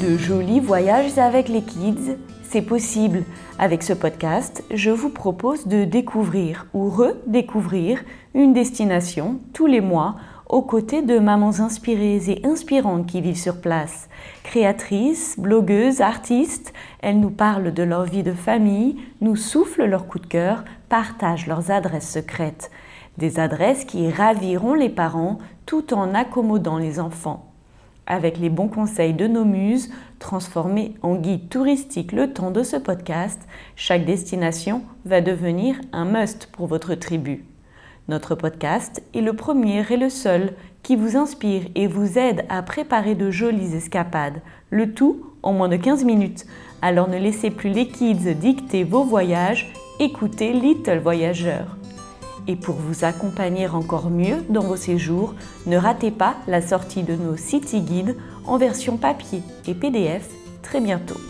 De jolis voyages avec les kids, c'est possible. Avec ce podcast, je vous propose de découvrir ou redécouvrir une destination tous les mois aux côtés de mamans inspirées et inspirantes qui vivent sur place. Créatrices, blogueuses, artistes, elles nous parlent de leur vie de famille, nous soufflent leurs coups de cœur, partagent leurs adresses secrètes. Des adresses qui raviront les parents tout en accommodant les enfants. Avec les bons conseils de nos muses, transformés en guide touristique le temps de ce podcast, chaque destination va devenir un must pour votre tribu. Notre podcast est le premier et le seul qui vous inspire et vous aide à préparer de jolies escapades, le tout en moins de 15 minutes. Alors ne laissez plus les kids dicter vos voyages, écoutez Little Voyageur. Et pour vous accompagner encore mieux dans vos séjours, ne ratez pas la sortie de nos City Guides en version papier et PDF très bientôt.